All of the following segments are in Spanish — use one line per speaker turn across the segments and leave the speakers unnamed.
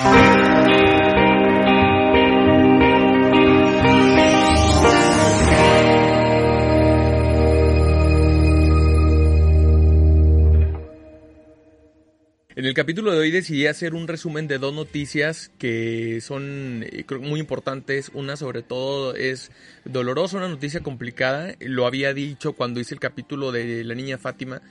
En el capítulo de hoy decidí hacer un resumen de dos noticias que son eh, muy importantes. Una sobre todo es dolorosa, una noticia complicada. Lo había dicho cuando hice el capítulo de la niña Fátima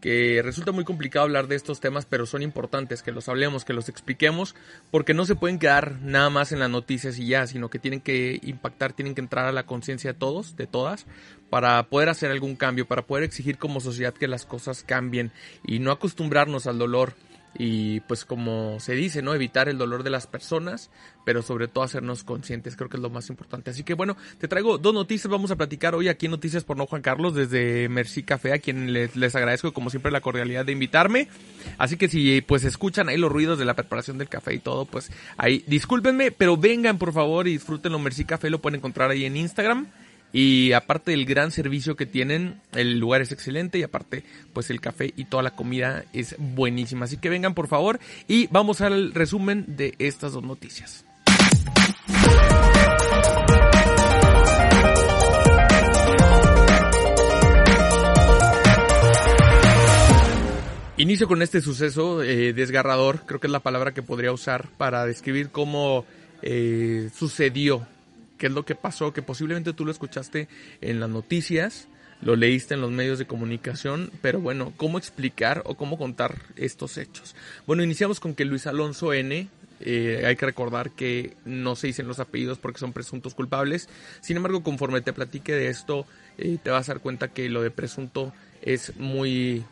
que resulta muy complicado hablar de estos temas, pero son importantes que los hablemos, que los expliquemos, porque no se pueden quedar nada más en las noticias y ya, sino que tienen que impactar, tienen que entrar a la conciencia de todos, de todas, para poder hacer algún cambio, para poder exigir como sociedad que las cosas cambien y no acostumbrarnos al dolor y pues como se dice, ¿no? Evitar el dolor de las personas, pero sobre todo hacernos conscientes, creo que es lo más importante. Así que bueno, te traigo dos noticias, vamos a platicar hoy aquí en Noticias por No Juan Carlos desde Merci Café, a quien les, agradezco como siempre la cordialidad de invitarme. Así que si pues escuchan ahí los ruidos de la preparación del café y todo, pues ahí discúlpenme, pero vengan por favor y disfrútenlo. Merci Café lo pueden encontrar ahí en Instagram. Y aparte del gran servicio que tienen, el lugar es excelente y aparte pues el café y toda la comida es buenísima. Así que vengan por favor y vamos al resumen de estas dos noticias. Inicio con este suceso eh, desgarrador, creo que es la palabra que podría usar para describir cómo eh, sucedió qué es lo que pasó, que posiblemente tú lo escuchaste en las noticias, lo leíste en los medios de comunicación, pero bueno, ¿cómo explicar o cómo contar estos hechos? Bueno, iniciamos con que Luis Alonso N, eh, hay que recordar que no se dicen los apellidos porque son presuntos culpables, sin embargo, conforme te platique de esto, eh, te vas a dar cuenta que lo de presunto es muy,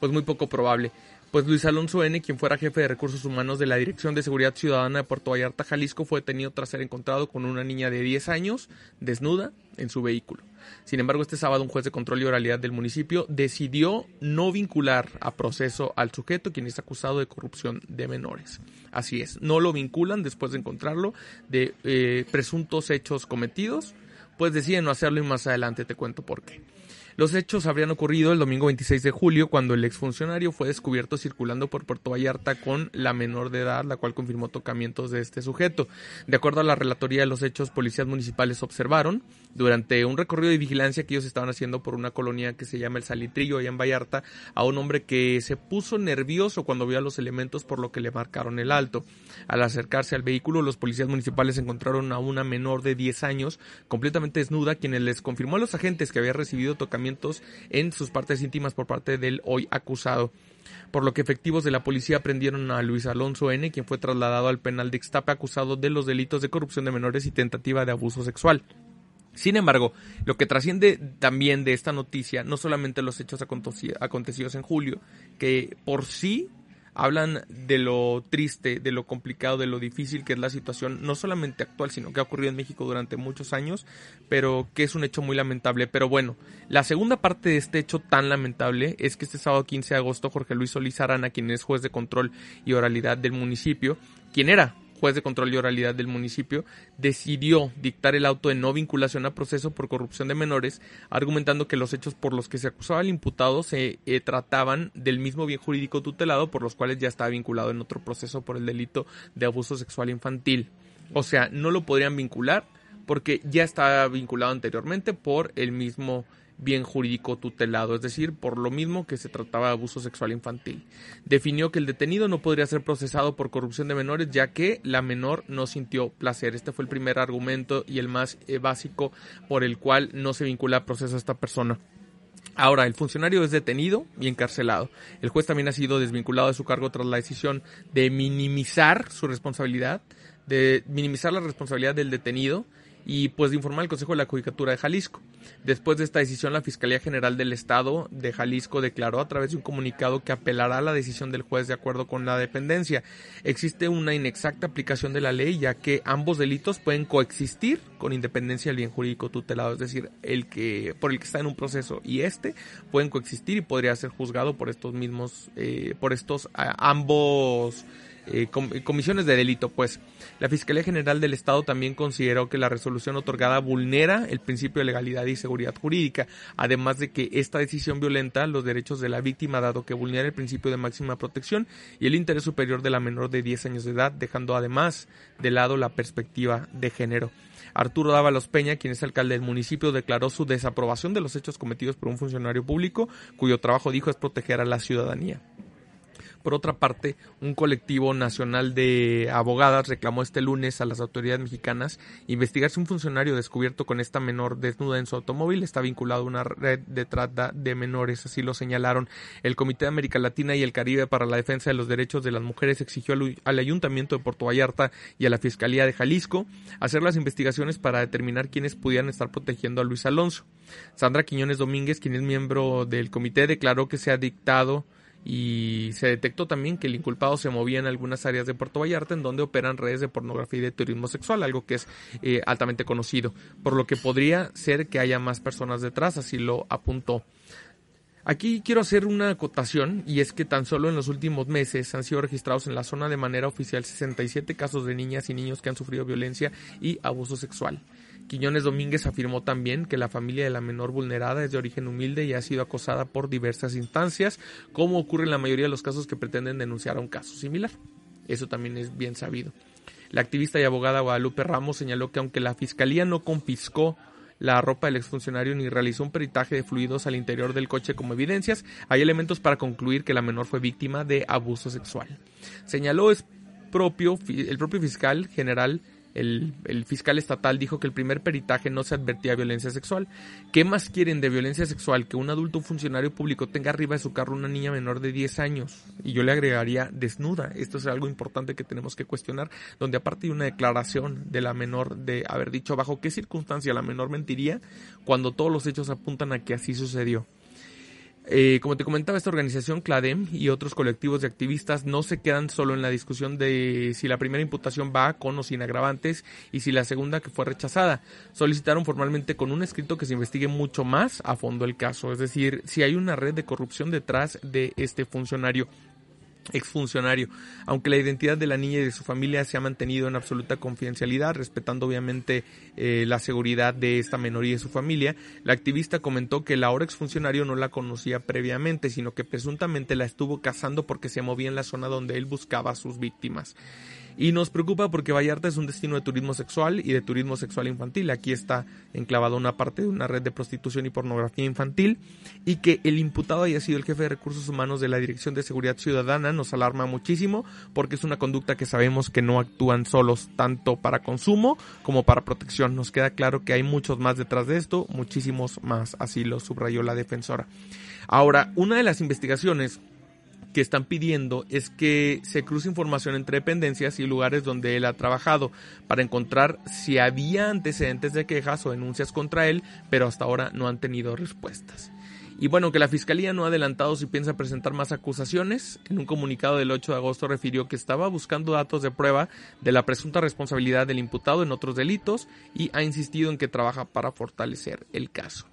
pues muy poco probable pues Luis Alonso N., quien fuera jefe de recursos humanos de la Dirección de Seguridad Ciudadana de Puerto Vallarta, Jalisco, fue detenido tras ser encontrado con una niña de 10 años, desnuda, en su vehículo. Sin embargo, este sábado un juez de control y oralidad del municipio decidió no vincular a proceso al sujeto, quien es acusado de corrupción de menores. Así es, no lo vinculan después de encontrarlo de eh, presuntos hechos cometidos, pues deciden no hacerlo y más adelante te cuento por qué. Los hechos habrían ocurrido el domingo 26 de julio cuando el exfuncionario fue descubierto circulando por Puerto Vallarta con la menor de edad, la cual confirmó tocamientos de este sujeto. De acuerdo a la relatoría de los hechos, policías municipales observaron durante un recorrido de vigilancia que ellos estaban haciendo por una colonia que se llama El Salitrillo allá en Vallarta a un hombre que se puso nervioso cuando vio a los elementos por lo que le marcaron el alto. Al acercarse al vehículo, los policías municipales encontraron a una menor de 10 años completamente desnuda, quienes les confirmó a los agentes que había recibido tocamientos en sus partes íntimas por parte del hoy acusado por lo que efectivos de la policía prendieron a Luis Alonso N., quien fue trasladado al penal de Ixtapa acusado de los delitos de corrupción de menores y tentativa de abuso sexual. Sin embargo, lo que trasciende también de esta noticia, no solamente los hechos acontecidos en julio, que por sí hablan de lo triste, de lo complicado, de lo difícil que es la situación, no solamente actual, sino que ha ocurrido en México durante muchos años, pero que es un hecho muy lamentable. Pero bueno, la segunda parte de este hecho tan lamentable es que este sábado 15 de agosto Jorge Luis Solís Arana, quien es juez de control y oralidad del municipio, quien era juez de control y oralidad del municipio, decidió dictar el auto de no vinculación a proceso por corrupción de menores, argumentando que los hechos por los que se acusaba al imputado se eh, trataban del mismo bien jurídico tutelado por los cuales ya estaba vinculado en otro proceso por el delito de abuso sexual infantil. O sea, no lo podrían vincular porque ya estaba vinculado anteriormente por el mismo bien jurídico tutelado, es decir, por lo mismo que se trataba de abuso sexual infantil. Definió que el detenido no podría ser procesado por corrupción de menores ya que la menor no sintió placer. Este fue el primer argumento y el más eh, básico por el cual no se vincula a proceso a esta persona. Ahora, el funcionario es detenido y encarcelado. El juez también ha sido desvinculado de su cargo tras la decisión de minimizar su responsabilidad, de minimizar la responsabilidad del detenido y pues de informar al Consejo de la Judicatura de Jalisco. Después de esta decisión, la Fiscalía General del Estado de Jalisco declaró a través de un comunicado que apelará a la decisión del juez de acuerdo con la dependencia. Existe una inexacta aplicación de la ley ya que ambos delitos pueden coexistir con independencia del bien jurídico tutelado, es decir, el que por el que está en un proceso y este pueden coexistir y podría ser juzgado por estos mismos, eh, por estos ambos eh, comisiones de delito, pues. La Fiscalía General del Estado también consideró que la resolución otorgada vulnera el principio de legalidad y seguridad jurídica, además de que esta decisión violenta los derechos de la víctima, dado que vulnera el principio de máxima protección y el interés superior de la menor de 10 años de edad, dejando además de lado la perspectiva de género. Arturo Dávalos Peña, quien es alcalde del municipio, declaró su desaprobación de los hechos cometidos por un funcionario público, cuyo trabajo dijo es proteger a la ciudadanía. Por otra parte, un colectivo nacional de abogadas reclamó este lunes a las autoridades mexicanas investigar si un funcionario descubierto con esta menor desnuda en su automóvil está vinculado a una red de trata de menores, así lo señalaron. El Comité de América Latina y el Caribe para la Defensa de los Derechos de las Mujeres exigió al Ayuntamiento de Puerto Vallarta y a la Fiscalía de Jalisco hacer las investigaciones para determinar quiénes pudieran estar protegiendo a Luis Alonso. Sandra Quiñones Domínguez, quien es miembro del comité, declaró que se ha dictado y se detectó también que el inculpado se movía en algunas áreas de Puerto Vallarta en donde operan redes de pornografía y de turismo sexual, algo que es eh, altamente conocido, por lo que podría ser que haya más personas detrás, así lo apuntó. Aquí quiero hacer una acotación y es que tan solo en los últimos meses han sido registrados en la zona de manera oficial 67 casos de niñas y niños que han sufrido violencia y abuso sexual. Quiñones Domínguez afirmó también que la familia de la menor vulnerada es de origen humilde y ha sido acosada por diversas instancias, como ocurre en la mayoría de los casos que pretenden denunciar a un caso similar. Eso también es bien sabido. La activista y abogada Guadalupe Ramos señaló que aunque la fiscalía no confiscó la ropa del exfuncionario ni realizó un peritaje de fluidos al interior del coche como evidencias, hay elementos para concluir que la menor fue víctima de abuso sexual. Señaló el propio fiscal general el, fiscal estatal dijo que el primer peritaje no se advertía violencia sexual. ¿Qué más quieren de violencia sexual? Que un adulto funcionario público tenga arriba de su carro una niña menor de 10 años. Y yo le agregaría desnuda. Esto es algo importante que tenemos que cuestionar, donde aparte de una declaración de la menor de haber dicho bajo qué circunstancia la menor mentiría, cuando todos los hechos apuntan a que así sucedió. Eh, como te comentaba, esta organización, CLADEM, y otros colectivos de activistas no se quedan solo en la discusión de si la primera imputación va con o sin agravantes y si la segunda que fue rechazada. Solicitaron formalmente con un escrito que se investigue mucho más a fondo el caso, es decir, si hay una red de corrupción detrás de este funcionario exfuncionario. Aunque la identidad de la niña y de su familia se ha mantenido en absoluta confidencialidad, respetando obviamente eh, la seguridad de esta menoría y su familia, la activista comentó que el ahora exfuncionario no la conocía previamente, sino que presuntamente la estuvo cazando porque se movía en la zona donde él buscaba a sus víctimas. Y nos preocupa porque Vallarta es un destino de turismo sexual y de turismo sexual infantil. Aquí está enclavada una parte de una red de prostitución y pornografía infantil. Y que el imputado haya sido el jefe de recursos humanos de la Dirección de Seguridad Ciudadana nos alarma muchísimo porque es una conducta que sabemos que no actúan solos tanto para consumo como para protección. Nos queda claro que hay muchos más detrás de esto, muchísimos más, así lo subrayó la defensora. Ahora, una de las investigaciones que están pidiendo es que se cruce información entre dependencias y lugares donde él ha trabajado para encontrar si había antecedentes de quejas o denuncias contra él, pero hasta ahora no han tenido respuestas. Y bueno, que la Fiscalía no ha adelantado si piensa presentar más acusaciones. En un comunicado del 8 de agosto refirió que estaba buscando datos de prueba de la presunta responsabilidad del imputado en otros delitos y ha insistido en que trabaja para fortalecer el caso.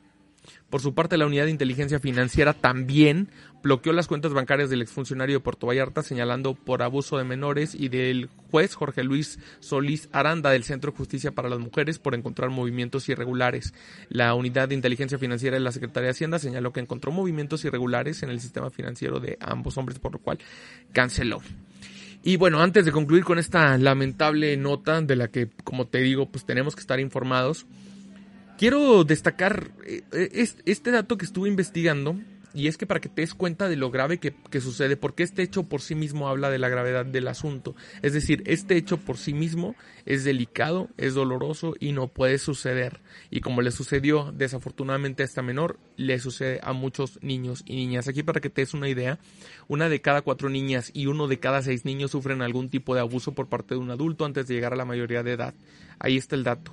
Por su parte, la Unidad de Inteligencia Financiera también bloqueó las cuentas bancarias del exfuncionario de Puerto Vallarta, señalando por abuso de menores y del juez Jorge Luis Solís Aranda del Centro de Justicia para las Mujeres por encontrar movimientos irregulares. La Unidad de Inteligencia Financiera de la Secretaría de Hacienda señaló que encontró movimientos irregulares en el sistema financiero de ambos hombres, por lo cual canceló. Y bueno, antes de concluir con esta lamentable nota de la que, como te digo, pues tenemos que estar informados, Quiero destacar eh, eh, este dato que estuve investigando y es que para que te des cuenta de lo grave que, sucede, porque este hecho por sí mismo habla de la gravedad del asunto. Es decir, este hecho por sí mismo es delicado, es doloroso y no puede suceder. Y como le sucedió desafortunadamente a esta menor, le sucede a muchos niños y niñas. Aquí para que te des una idea, una de cada cuatro niñas y uno de cada seis niños sufren algún tipo de abuso por parte de un adulto antes de llegar a la mayoría de edad. Ahí está el dato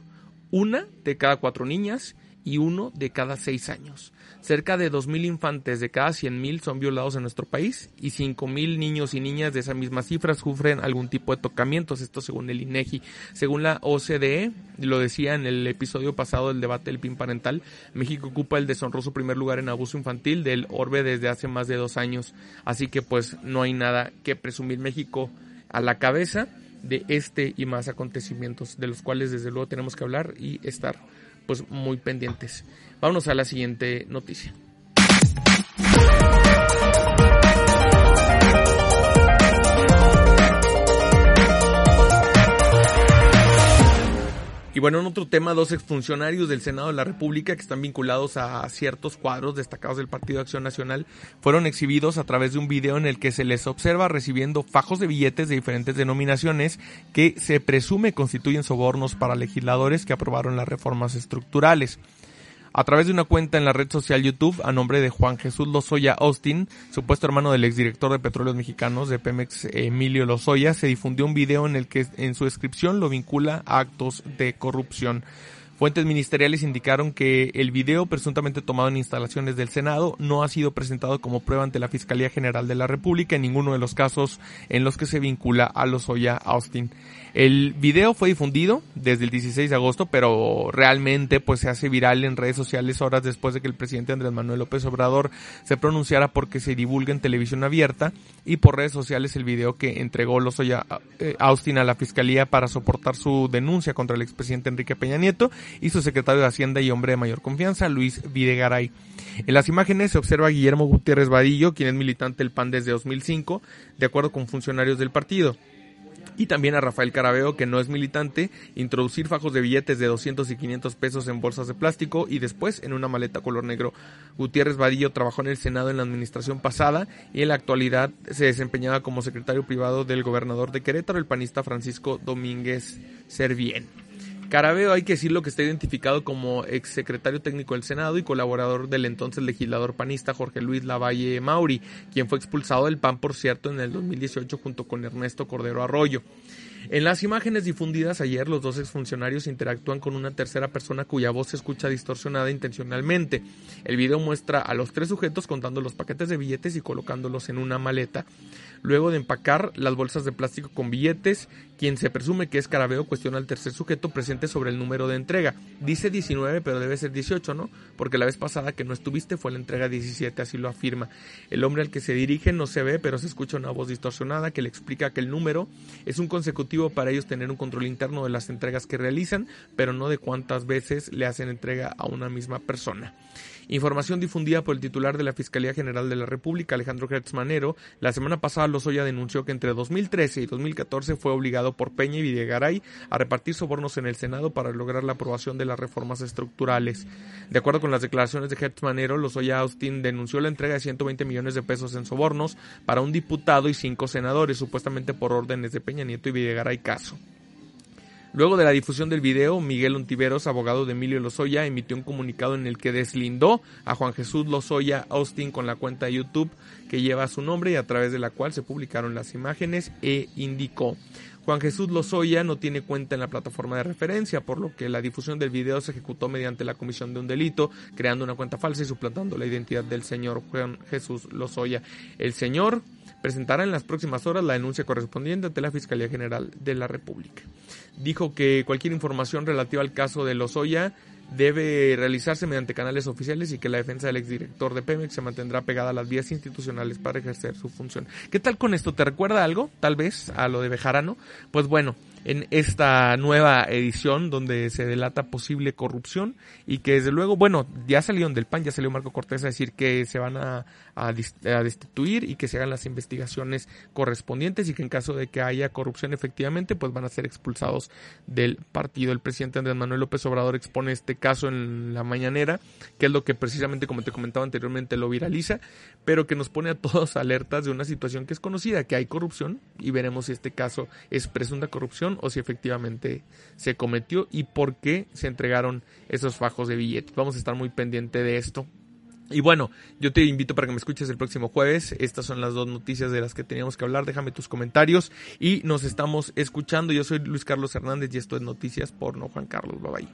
una de cada cuatro niñas y uno de cada seis años. Cerca de 2.000 infantes de cada 100.000 son violados en nuestro país y 5.000 niños y niñas de esa misma cifra sufren algún tipo de tocamientos, esto según el INEGI. Según la OCDE, lo decía en el episodio pasado del debate del PIN parental, México ocupa el deshonroso primer lugar en abuso infantil del Orbe desde hace más de dos años, así que pues no hay nada que presumir México a la cabeza de este y más acontecimientos de los cuales desde luego tenemos que hablar y estar pues muy pendientes. Vámonos a la siguiente noticia. Bueno, en otro tema, dos exfuncionarios del Senado de la República que están vinculados a ciertos cuadros destacados del Partido Acción Nacional fueron exhibidos a través de un video en el que se les observa recibiendo fajos de billetes de diferentes denominaciones que se presume constituyen sobornos para legisladores que aprobaron las reformas estructurales a través de una cuenta en la red social YouTube a nombre de Juan Jesús Lozoya Austin, supuesto hermano del exdirector de Petróleos Mexicanos de Pemex Emilio Lozoya, se difundió un video en el que en su descripción lo vincula a actos de corrupción. Fuentes ministeriales indicaron que el video presuntamente tomado en instalaciones del Senado no ha sido presentado como prueba ante la Fiscalía General de la República en ninguno de los casos en los que se vincula a Lozoya Austin. El video fue difundido desde el 16 de agosto, pero realmente pues se hace viral en redes sociales horas después de que el presidente Andrés Manuel López Obrador se pronunciara porque se divulga en televisión abierta y por redes sociales el video que entregó Lozoya eh, Austin a la fiscalía para soportar su denuncia contra el expresidente Enrique Peña Nieto y su secretario de Hacienda y hombre de mayor confianza, Luis Videgaray. En las imágenes se observa a Guillermo Gutiérrez Vadillo, quien es militante del PAN desde 2005, de acuerdo con funcionarios del partido y también a Rafael Carabeo, que no es militante, introducir fajos de billetes de 200 y 500 pesos en bolsas de plástico y después en una maleta color negro. Gutiérrez Vadillo trabajó en el Senado en la administración pasada y en la actualidad se desempeñaba como secretario privado del gobernador de Querétaro, el panista Francisco Domínguez Servién. Carabeo, hay que decirlo que está identificado como exsecretario técnico del Senado y colaborador del entonces legislador panista Jorge Luis Lavalle Mauri, quien fue expulsado del PAN, por cierto, en el 2018 junto con Ernesto Cordero Arroyo. En las imágenes difundidas ayer, los dos exfuncionarios interactúan con una tercera persona cuya voz se escucha distorsionada intencionalmente. El video muestra a los tres sujetos contando los paquetes de billetes y colocándolos en una maleta. Luego de empacar las bolsas de plástico con billetes, quien se presume que es Carabeo cuestiona al tercer sujeto presente sobre el número de entrega. Dice 19, pero debe ser 18, ¿no? Porque la vez pasada que no estuviste fue la entrega 17, así lo afirma. El hombre al que se dirige no se ve, pero se escucha una voz distorsionada que le explica que el número es un consecutivo para ellos tener un control interno de las entregas que realizan, pero no de cuántas veces le hacen entrega a una misma persona. Información difundida por el titular de la Fiscalía General de la República, Alejandro Gertz Manero, la semana pasada Lozoya denunció que entre 2013 y 2014 fue obligado por Peña y Videgaray a repartir sobornos en el Senado para lograr la aprobación de las reformas estructurales. De acuerdo con las declaraciones de Gertz Manero, Lozoya Austin denunció la entrega de 120 millones de pesos en sobornos para un diputado y cinco senadores, supuestamente por órdenes de Peña Nieto y Videgaray Caso. Luego de la difusión del video, Miguel Ontiveros, abogado de Emilio Lozoya, emitió un comunicado en el que deslindó a Juan Jesús Lozoya Austin con la cuenta de YouTube que lleva su nombre y a través de la cual se publicaron las imágenes e indicó Juan Jesús Lozoya no tiene cuenta en la plataforma de referencia, por lo que la difusión del video se ejecutó mediante la comisión de un delito, creando una cuenta falsa y suplantando la identidad del señor Juan Jesús Lozoya. El señor presentará en las próximas horas la denuncia correspondiente ante la Fiscalía General de la República. Dijo que cualquier información relativa al caso de Lozoya debe realizarse mediante canales oficiales y que la defensa del exdirector de Pemex se mantendrá pegada a las vías institucionales para ejercer su función. ¿Qué tal con esto? ¿Te recuerda algo? Tal vez a lo de Bejarano. Pues bueno, en esta nueva edición donde se delata posible corrupción y que desde luego, bueno, ya salieron del PAN, ya salió Marco Cortés a decir que se van a, a, destituir y que se hagan las investigaciones correspondientes y que en caso de que haya corrupción efectivamente, pues van a ser expulsados del partido. El presidente Andrés Manuel López Obrador expone este caso en la mañanera, que es lo que precisamente, como te comentaba anteriormente, lo viraliza, pero que nos pone a todos alertas de una situación que es conocida, que hay corrupción y veremos si este caso es presunta corrupción o si efectivamente se cometió y por qué se entregaron esos fajos de billetes. Vamos a estar muy pendiente de esto. Y bueno, yo te invito para que me escuches el próximo jueves. Estas son las dos noticias de las que teníamos que hablar. Déjame tus comentarios y nos estamos escuchando. Yo soy Luis Carlos Hernández y esto es Noticias por No Juan Carlos. Bye bye.